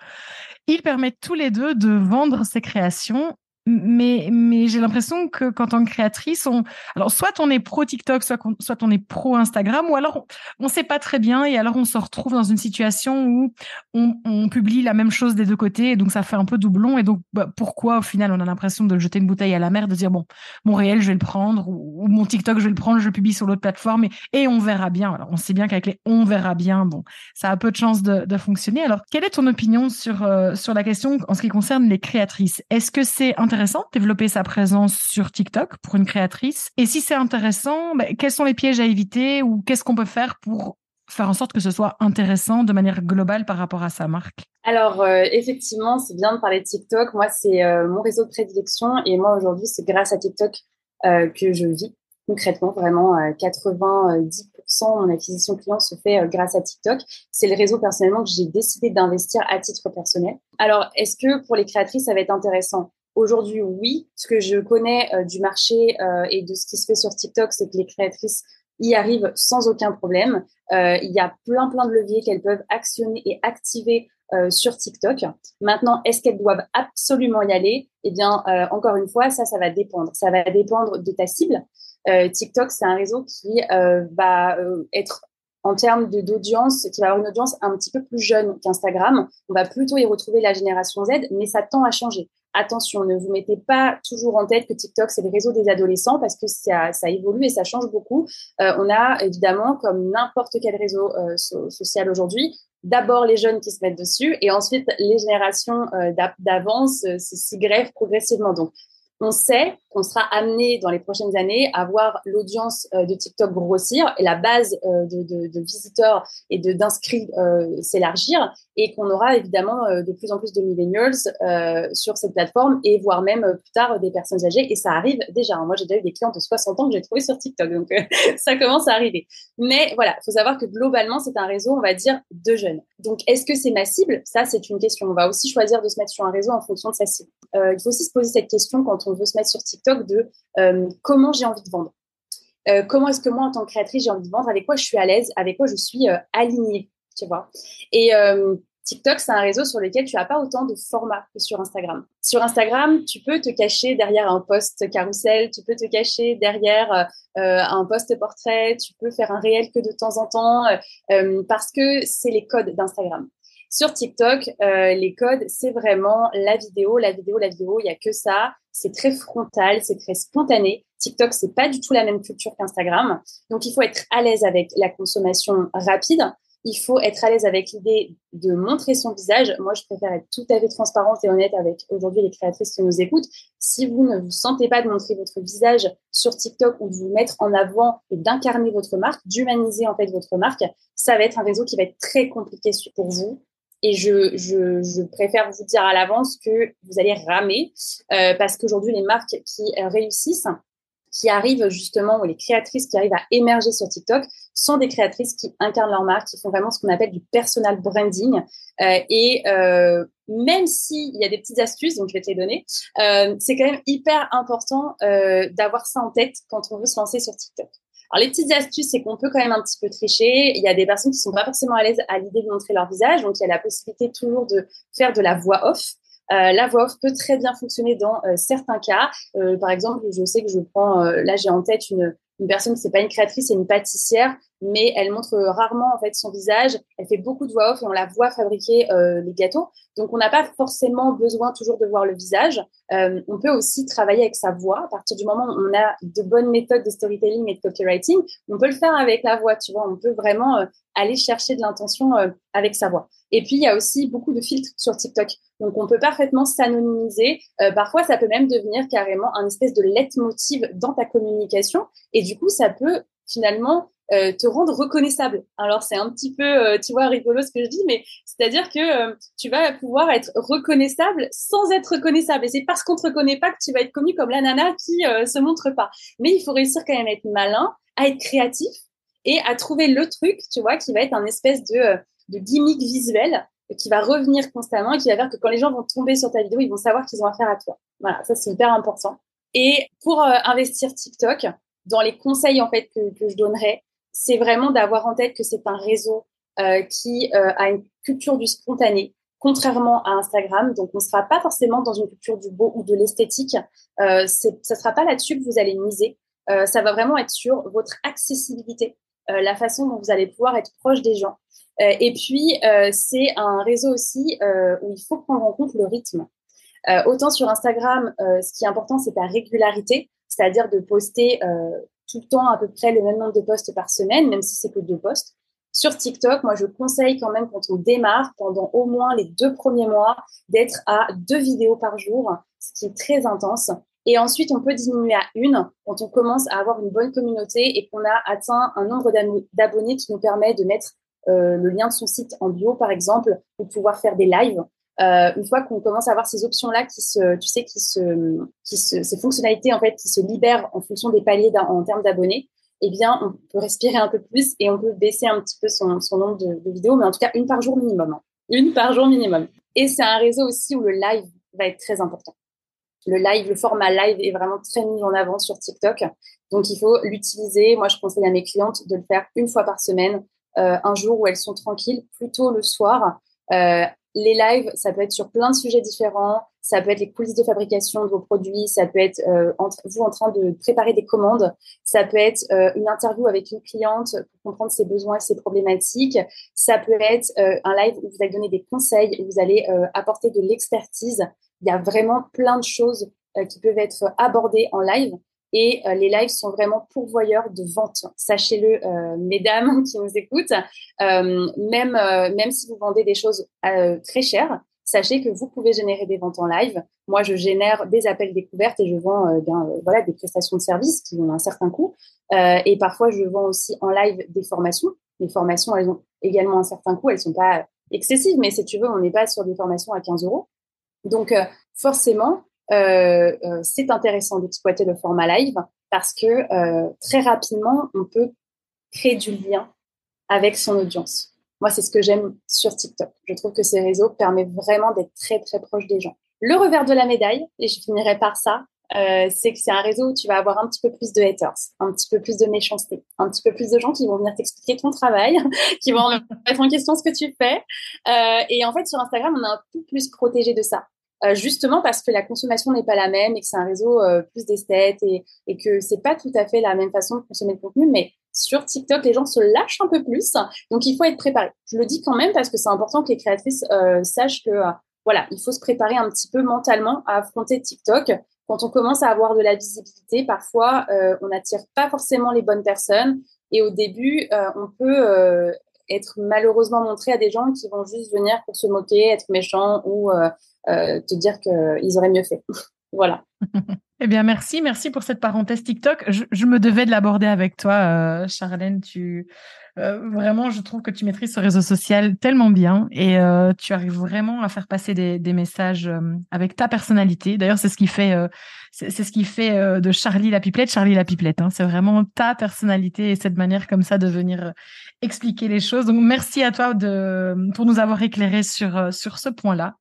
Ils permettent tous les deux de vendre ses créations mais, mais j'ai l'impression que qu'en tant que créatrice, on, alors soit on est pro TikTok, soit, soit on est pro Instagram, ou alors on ne sait pas très bien, et alors on se retrouve dans une situation où on, on, publie la même chose des deux côtés, et donc ça fait un peu doublon. Et donc bah, pourquoi au final on a l'impression de jeter une bouteille à la mer, de dire bon, mon réel je vais le prendre, ou, mon TikTok je vais le prendre, je le publie sur l'autre plateforme, et, et on verra bien. Alors on sait bien qu'avec les on verra bien, bon, ça a peu de chances de, de fonctionner. Alors quelle est ton opinion sur euh, sur la question en ce qui concerne les créatrices? Est-ce que c'est intéressant intéressant développer sa présence sur TikTok pour une créatrice Et si c'est intéressant, ben, quels sont les pièges à éviter ou qu'est-ce qu'on peut faire pour faire en sorte que ce soit intéressant de manière globale par rapport à sa marque? Alors, euh, effectivement, c'est bien de parler de TikTok. Moi, c'est euh, mon réseau de prédilection et moi, aujourd'hui, c'est grâce à TikTok euh, que je vis concrètement. Vraiment, 90% de mon acquisition client se fait grâce à TikTok. C'est le réseau personnellement que j'ai décidé d'investir à titre personnel. Alors, est-ce que pour les créatrices, ça va être intéressant? Aujourd'hui, oui. Ce que je connais euh, du marché euh, et de ce qui se fait sur TikTok, c'est que les créatrices y arrivent sans aucun problème. Euh, il y a plein, plein de leviers qu'elles peuvent actionner et activer sur TikTok. Maintenant, est-ce qu'elles doivent absolument y aller? Eh bien, encore une fois, ça, ça va dépendre. Ça va dépendre de ta cible. TikTok, c'est un réseau qui va être en termes d'audience, qui va avoir une audience un petit peu plus jeune qu'Instagram. On va plutôt y retrouver la génération Z, mais ça tend à changer attention, ne vous mettez pas toujours en tête que TikTok, c'est le réseau des adolescents parce que ça, évolue et ça change beaucoup. Euh, on a évidemment, comme n'importe quel réseau euh, social aujourd'hui, d'abord les jeunes qui se mettent dessus et ensuite les générations euh, d'avance s'y grèvent progressivement. Donc, on sait qu'on sera amené dans les prochaines années à voir l'audience euh, de TikTok grossir et la base euh, de, visiteurs et de d'inscrits euh, s'élargir et qu'on aura évidemment de plus en plus de millennials sur cette plateforme et voire même plus tard des personnes âgées et ça arrive déjà. Moi, j'ai déjà eu des clients de 60 ans que j'ai trouvé sur TikTok, donc ça commence à arriver. Mais voilà, il faut savoir que globalement, c'est un réseau, on va dire, de jeunes. Donc, est-ce que c'est ma cible? Ça, c'est une question. On va aussi choisir de se mettre sur un réseau en fonction de sa cible. il faut aussi se poser cette question quand on veut se mettre sur TikTok de euh, comment j'ai envie de vendre. Euh, comment est-ce que moi, en tant que créatrice, j'ai envie de vendre, avec quoi je suis à l'aise, avec quoi je suis euh, alignée, tu vois? Et TikTok, c'est un réseau sur lequel tu n'as pas autant de formats que sur Instagram. Sur Instagram, tu peux te cacher derrière un post carrousel, tu peux te cacher derrière un post portrait, tu peux faire un réel que de temps en temps, parce que c'est les codes d'Instagram. Sur TikTok, euh, les codes, c'est vraiment la vidéo, la vidéo, la vidéo. Il y a que ça. C'est très frontal, c'est très spontané. TikTok, c'est pas du tout la même culture qu'Instagram. Donc, il faut être à l'aise avec la consommation rapide. Il faut être à l'aise avec l'idée de montrer son visage. Moi, je préfère être tout à fait transparente et honnête avec aujourd'hui les créatrices qui nous écoutent. Si vous ne vous sentez pas de montrer votre visage sur TikTok ou de vous mettre en avant et d'incarner votre marque, d'humaniser en fait votre marque, ça va être un réseau qui va être très compliqué pour vous et je, préfère vous dire à l'avance que vous allez ramer euh, parce qu'aujourd'hui, les marques qui réussissent, qui arrivent justement, ou les créatrices qui arrivent à émerger sur TikTok, sont des créatrices qui incarnent leur marque, qui font vraiment ce qu'on appelle du personal branding. Euh, et euh, même s'il y a des petites astuces, donc je vais te les donner, euh, c'est quand même hyper important d'avoir ça en tête quand on veut se lancer sur TikTok. Alors, les petites astuces, c'est qu'on peut quand même un petit peu tricher. Il y a des personnes qui sont pas forcément à l'aise à l'idée de montrer leur visage. Donc, il y a la possibilité toujours de faire de la voix off. Euh, la voix off peut très bien fonctionner dans euh, certains cas. Euh, par exemple, je sais que je prends, là j'ai en tête une, une personne qui c'est pas une créatrice, c'est une pâtissière mais elle montre rarement en fait son visage. Elle fait beaucoup de voix off et on la voit fabriquer euh, les gâteaux. Donc on n'a pas forcément besoin toujours de voir le visage. Euh, on peut aussi travailler avec sa voix. À partir du moment où on a de bonnes méthodes de storytelling et de copywriting, on peut le faire avec la voix. Tu vois, on peut vraiment euh, aller chercher de l'intention avec sa voix. Et puis il y a aussi beaucoup de filtres sur TikTok. Donc on peut parfaitement s'anonymiser. parfois ça peut même devenir carrément un espèce de leitmotiv dans ta communication. Et du coup ça peut finalement euh, te rendre reconnaissable. Alors c'est un petit peu, euh, tu vois, rigolo ce que je dis, mais c'est-à-dire que euh, tu vas pouvoir être reconnaissable sans être reconnaissable. Et c'est parce qu'on te reconnaît pas que tu vas être connu comme la nana qui se montre pas. Mais il faut réussir quand même à être malin, à être créatif et à trouver le truc, tu vois, qui va être un espèce de, de gimmick visuel qui va revenir constamment et qui va faire que quand les gens vont tomber sur ta vidéo, ils vont savoir qu'ils ont affaire à toi. Voilà, ça c'est hyper important. Et pour investir TikTok, dans les conseils en fait que, que je donnerais, c'est vraiment d'avoir en tête que c'est un réseau euh, qui euh, a une culture du spontané, contrairement à Instagram. Donc, on ne sera pas forcément dans une culture du beau ou de l'esthétique. Euh, ça ne sera pas là-dessus que vous allez miser. Ça va vraiment être sur votre accessibilité, la façon dont vous allez pouvoir être proche des gens. et puis, c'est un réseau aussi où il faut prendre en compte le rythme. autant sur Instagram, ce qui est important, c'est ta régularité, c'est-à-dire de poster tout le temps à peu près le même nombre de posts par semaine, même si c'est que deux posts. Sur TikTok, moi, je conseille quand même quand on démarre, pendant au moins les deux premiers mois, d'être à deux vidéos par jour, ce qui est très intense. Et ensuite, on peut diminuer à une quand on commence à avoir une bonne communauté et qu'on a atteint un nombre d'abonnés qui nous permet de mettre euh, le lien de son site en bio, par exemple, pour pouvoir faire des lives. Euh, une fois qu'on commence à avoir ces options-là qui se, tu sais, qui se, qui se, ces fonctionnalités en fait qui se libèrent en fonction des paliers en termes d'abonnés, eh bien, on peut respirer un peu plus et on peut baisser un petit peu son, son nombre de, vidéos, mais en tout cas une par jour minimum, hein. une par jour minimum. Et c'est un réseau aussi où le live va être très important. Le live, le format live est vraiment très mis en avant sur TikTok, donc il faut l'utiliser. Moi, je conseille à mes clientes de le faire une fois par semaine, euh, un jour où elles sont tranquilles, plutôt le soir. Euh, les lives, ça peut être sur plein de sujets différents. Ça peut être les coulisses de fabrication de vos produits. Ça peut être euh, vous en train de préparer des commandes. Ça peut être euh, une interview avec une cliente pour comprendre ses besoins et ses problématiques. Ça peut être euh, un live où vous allez donner des conseils, où vous allez apporter de l'expertise. Il y a vraiment plein de choses qui peuvent être abordées en live. Et euh, les lives sont vraiment pourvoyeurs de vente. Sachez-le, euh, mesdames qui nous écoutent, euh, même, même si vous vendez des choses très chères, sachez que vous pouvez générer des ventes en live. Moi, je génère des appels découvertes et je vends voilà, des prestations de services qui ont un certain coût. et parfois, je vends aussi en live des formations. Les formations, elles ont également un certain coût. Elles sont pas excessives, mais si tu veux, on n'est pas sur des formations à 15 euros. Donc, forcément, c'est intéressant d'exploiter le format live parce que euh, très rapidement, on peut créer du lien avec son audience. Moi, c'est ce que j'aime sur TikTok. Je trouve que ces réseaux permettent vraiment d'être très, très proche des gens. Le revers de la médaille, et je finirai par ça, euh, c'est que c'est un réseau où tu vas avoir un petit peu plus de haters, un petit peu plus de méchanceté, un petit peu plus de gens qui vont venir t'expliquer ton travail, qui vont mettre en question ce que tu fais. Euh, et en fait, sur Instagram, on est un peu plus protégé de ça. Euh, justement parce que la consommation n'est pas la même et que c'est un réseau euh, plus d'esthètes et, et que c'est pas tout à fait la même façon de consommer le contenu, mais sur TikTok, les gens se lâchent un peu plus, donc il faut être préparé. Je le dis quand même parce que c'est important que les créatrices euh, sachent que voilà, il faut se préparer un petit peu mentalement à affronter TikTok. Quand on commence à avoir de la visibilité, parfois on n'attire pas forcément les bonnes personnes et au début on peut être malheureusement montré à des gens qui vont juste venir pour se moquer, être méchants ou euh, te dire qu'ils auraient mieux fait. voilà. eh bien, merci, merci pour cette parenthèse TikTok. Je, me devais de l'aborder avec toi, euh, Charlène. Tu euh, vraiment, je trouve que tu maîtrises ce réseau social tellement bien et tu arrives vraiment à faire passer des, messages avec ta personnalité. D'ailleurs, c'est ce qui fait c'est ce qui fait euh, de Charlie la pipelette Charlie la pipelette. Hein. C'est vraiment ta personnalité et cette manière comme ça de venir euh, expliquer les choses. Donc merci à toi de pour nous avoir éclairé sur euh, sur ce point-là.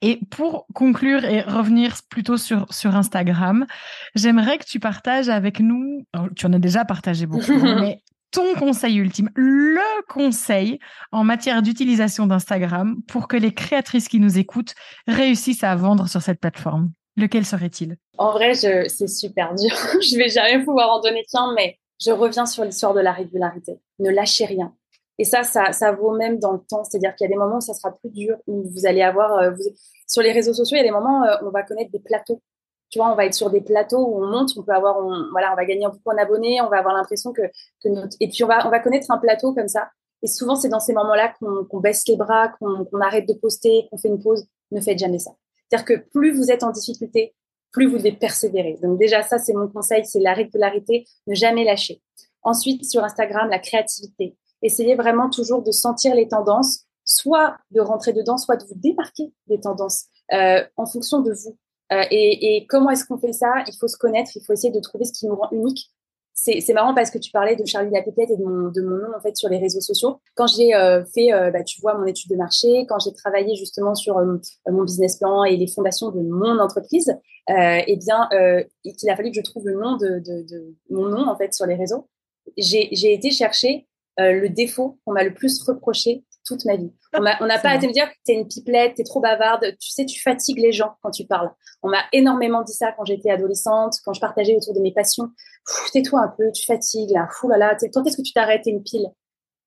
Et pour conclure et revenir plutôt sur sur Instagram, j'aimerais que tu partages avec nous. tu en as déjà partagé beaucoup, hein, mais ton conseil ultime, le conseil en matière d'utilisation d'Instagram pour que les créatrices qui nous écoutent réussissent à vendre sur cette plateforme. Lequel serait-il? En vrai, c'est super dur. je vais jamais pouvoir en donner qu'un, mais je reviens sur l'histoire de la régularité. Ne lâchez rien. Et ça, ça, ça vaut même dans le temps. C'est-à-dire qu'il y a des moments où ça sera plus dur, où vous allez avoir... Euh, sur les réseaux sociaux, il y a des moments où euh, on va connaître des plateaux. Tu vois, on va être sur des plateaux où on monte, on peut avoir... voilà, on va gagner beaucoup en abonnés, on va avoir l'impression que. Et puis, on va, on va connaître un plateau comme ça. Et souvent, c'est dans ces moments-là qu'on baisse les bras, qu'on arrête de poster, qu'on fait une pause. Ne faites jamais ça. C'est-à-dire que plus vous êtes en difficulté, plus vous devez persévérer. Donc déjà, ça, c'est mon conseil, c'est la régularité, ne jamais lâcher. Ensuite, sur Instagram, la créativité. Essayez vraiment toujours de sentir les tendances, soit de rentrer dedans, soit de vous démarquer des tendances euh, en fonction de vous. Euh, et, et, comment est-ce qu'on fait ça? Il faut se connaître, il faut essayer de trouver ce qui nous rend unique c'est marrant parce que tu parlais de Charlie la Pépette et de mon, de mon nom en fait sur les réseaux sociaux. Quand j'ai euh, fait, euh, bah, tu vois, mon étude de marché, quand j'ai travaillé justement sur euh, mon business plan et les fondations de mon entreprise, eh bien, qu'il a fallu que je trouve le nom de, de, de, mon nom en fait sur les réseaux. J'ai été chercher le défaut qu'on m'a le plus reproché toute ma vie. On n'a pas à te dire, t'es une pipelette, t'es trop bavarde, tu sais, tu fatigues les gens quand tu parles. On m'a énormément dit ça quand j'étais adolescente, quand je partageais autour de mes passions. Tais-toi un peu, tu fatigues là, fou là là, quand est-ce que tu t'arrêtes, t'es une pile?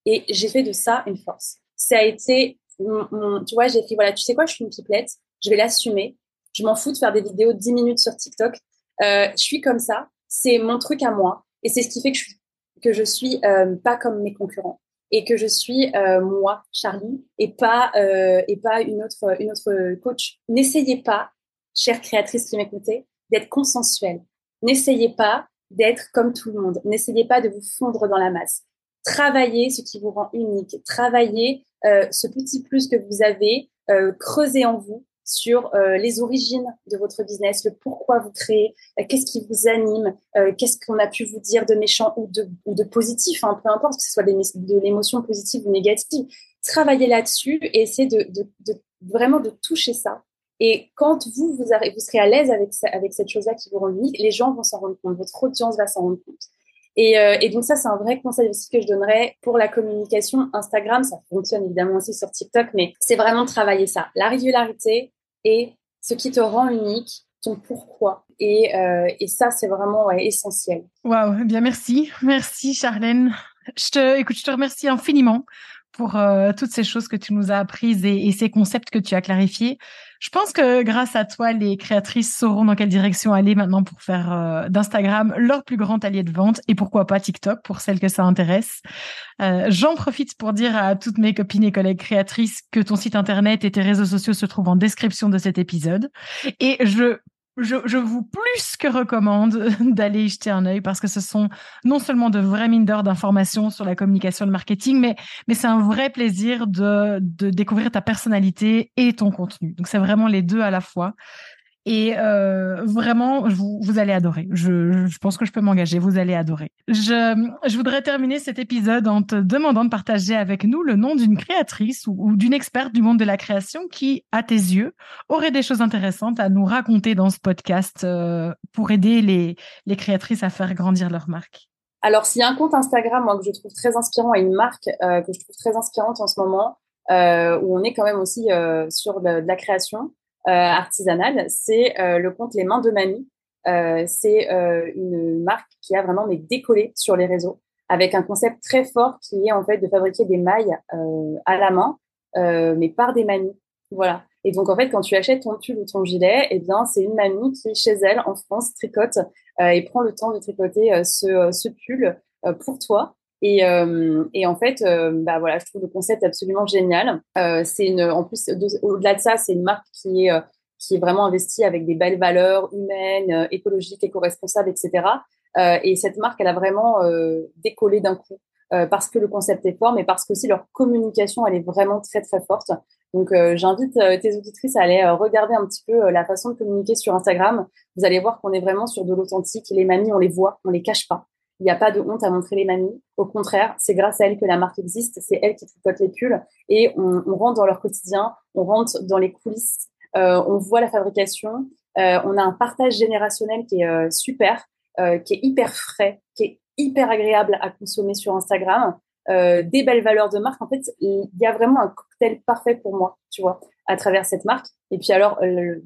Et j'ai fait de ça une force. Ça a été, tu vois, j'ai dit, voilà, tu sais quoi, je suis une pipelette, je vais l'assumer. Je m'en fous de faire des vidéos de 10 minutes sur TikTok. Euh, je suis comme ça, c'est mon truc à moi. Et c'est ce qui fait que je, que je suis euh, pas comme mes concurrents et que je suis euh, moi, Charlie, et pas euh, et pas une autre une autre coach. N'essayez pas, chère créatrice qui m'écoutez, d'être consensuelle. N'essayez pas d'être comme tout le monde. N'essayez pas de vous fondre dans la masse. Travaillez ce qui vous rend unique. Travaillez euh, ce petit plus que vous avez. Euh, creusez en vous sur euh, les origines de votre business, le pourquoi vous créez, euh, qu'est-ce qui vous anime, euh, qu'est-ce qu'on a pu vous dire de méchant ou de, positif, hein, peu importe que ce soit de l'émotion positive ou négative. Travaillez là-dessus et essayez de, vraiment de toucher ça. Et quand vous, vous, serez à l'aise avec, cette chose-là qui vous rend unique, les gens vont s'en rendre compte, votre audience va s'en rendre compte. Et, donc ça, c'est un vrai conseil aussi que je donnerais pour la communication. Instagram, ça fonctionne évidemment aussi sur TikTok, mais c'est vraiment travailler ça. La régularité, et ce qui te rend unique, ton pourquoi. Et, euh, et ça, c'est vraiment essentiel. Waouh, eh bien merci. Merci Charlène. Je te, écoute, je te remercie infiniment pour euh, toutes ces choses que tu nous as apprises et, et, ces concepts que tu as clarifiés. Je pense que grâce à toi, les créatrices sauront dans quelle direction aller maintenant pour faire euh, d'Instagram leur plus grand allié de vente et pourquoi pas TikTok pour celles que ça intéresse. Euh, J'en profite pour dire à toutes mes copines et collègues créatrices que ton site internet et tes réseaux sociaux se trouvent en description de cet épisode. Et je je, vous plus que recommande d'aller y jeter un œil parce que ce sont non seulement de vraies mines d'or d'informations sur la communication, le marketing, mais, mais c'est un vrai plaisir de, de découvrir ta personnalité et ton contenu. Donc c'est vraiment les deux à la fois. Et euh, vraiment, vous, allez adorer. Je, pense que je peux m'engager. Vous allez adorer. Je, voudrais terminer cet épisode en te demandant de partager avec nous le nom d'une créatrice ou, d'une experte du monde de la création qui, à tes yeux, aurait des choses intéressantes à nous raconter dans ce podcast euh, pour aider les, créatrices à faire grandir leur marque. Alors, s'il y a un compte Instagram que je trouve très inspirant et une marque euh, que je trouve très inspirante en ce moment, où on est quand même aussi sur de, la création, artisanale, c'est euh, le compte Les Mains de Mamie. Euh, c'est une marque qui a vraiment décollé sur les réseaux avec un concept très fort qui est en fait de fabriquer des mailles à la main, mais par des mamies. Voilà. Et donc en fait, quand tu achètes ton pull ou ton gilet, eh bien c'est une mamie qui chez elle en France tricote et prend le temps de tricoter ce, ce pull pour toi. Et, euh, et en fait, euh, bah voilà, je trouve le concept absolument génial. Euh, c'est une, en plus, au-delà de ça, c'est une marque qui est qui est vraiment investie avec des belles valeurs humaines, écologiques, éco-responsables, etc. et cette marque, elle a vraiment décollé d'un coup. parce que le concept est fort, mais parce que aussi leur communication, elle est vraiment très très forte. Donc, j'invite tes auditrices à aller regarder un petit peu la façon de communiquer sur Instagram. Vous allez voir qu'on est vraiment sur de l'authentique. Les mamies, on les voit, on les cache pas. Il n'y a pas de honte à montrer les mamies. Au contraire, c'est grâce à elles que la marque existe. C'est elles qui tricotent les pulls et on, on, rentre dans leur quotidien, on rentre dans les coulisses, euh, on voit la fabrication. Euh, on a un partage générationnel qui est euh, super, euh, qui est hyper frais, qui est hyper agréable à consommer sur Instagram. Euh, des belles valeurs de marque. En fait, il y a vraiment un cocktail parfait pour moi, tu vois, à travers cette marque. Et puis alors,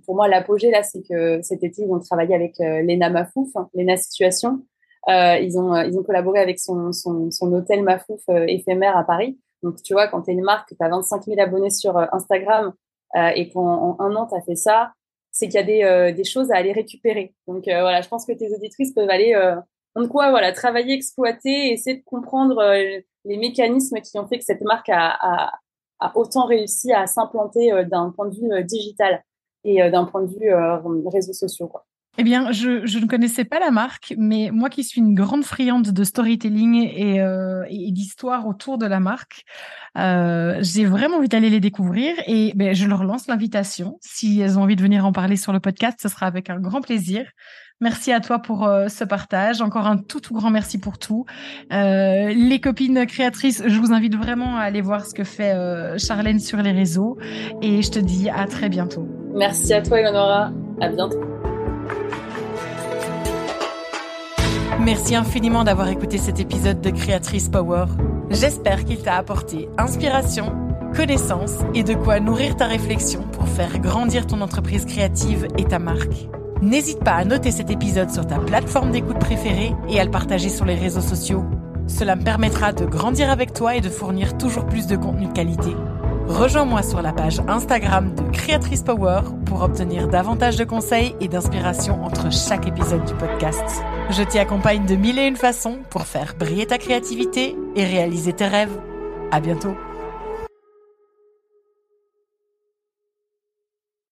pour moi, l'apogée là, c'est que cet été, ils ont travaillé avec Lena Mafouf, hein, Lena Situation, ils ont ils ont collaboré avec son son, son hôtel Mafouf éphémère à Paris. Donc tu vois, quand tu es une marque, tu as 25 000 abonnés sur Instagram et qu'en un an tu as fait ça, c'est qu'il y a des, des choses à aller récupérer. Donc voilà, je pense que tes auditrices peuvent aller donc quoi, voilà, travailler, exploiter, essayer de comprendre les mécanismes qui ont fait que cette marque a, a, a autant réussi à s'implanter d'un point de vue digital et d'un point de vue réseaux sociaux. Quoi. Eh bien, je, ne connaissais pas la marque, mais moi qui suis une grande friande de storytelling et, euh, d'histoire autour de la marque, euh, j'ai vraiment envie d'aller les découvrir et ben, je leur lance l'invitation. Si elles ont envie de venir en parler sur le podcast, ce sera avec un grand plaisir. Merci à toi pour euh, ce partage. Encore un tout, tout grand merci pour tout. Les copines créatrices, je vous invite vraiment à aller voir ce que fait Charlène sur les réseaux et je te dis à très bientôt. Merci à toi, Eleonora. À bientôt. Merci infiniment d'avoir écouté cet épisode de Créatrice Power. J'espère qu'il t'a apporté inspiration, connaissance et de quoi nourrir ta réflexion pour faire grandir ton entreprise créative et ta marque. N'hésite pas à noter cet épisode sur ta plateforme d'écoute préférée et à le partager sur les réseaux sociaux. Cela me permettra de grandir avec toi et de fournir toujours plus de contenu de qualité. Rejoins-moi sur la page Instagram de Créatrice Power pour obtenir davantage de conseils et d'inspiration entre chaque épisode du podcast. Je t'y accompagne de mille et une façons pour faire briller ta créativité et réaliser tes rêves. À bientôt!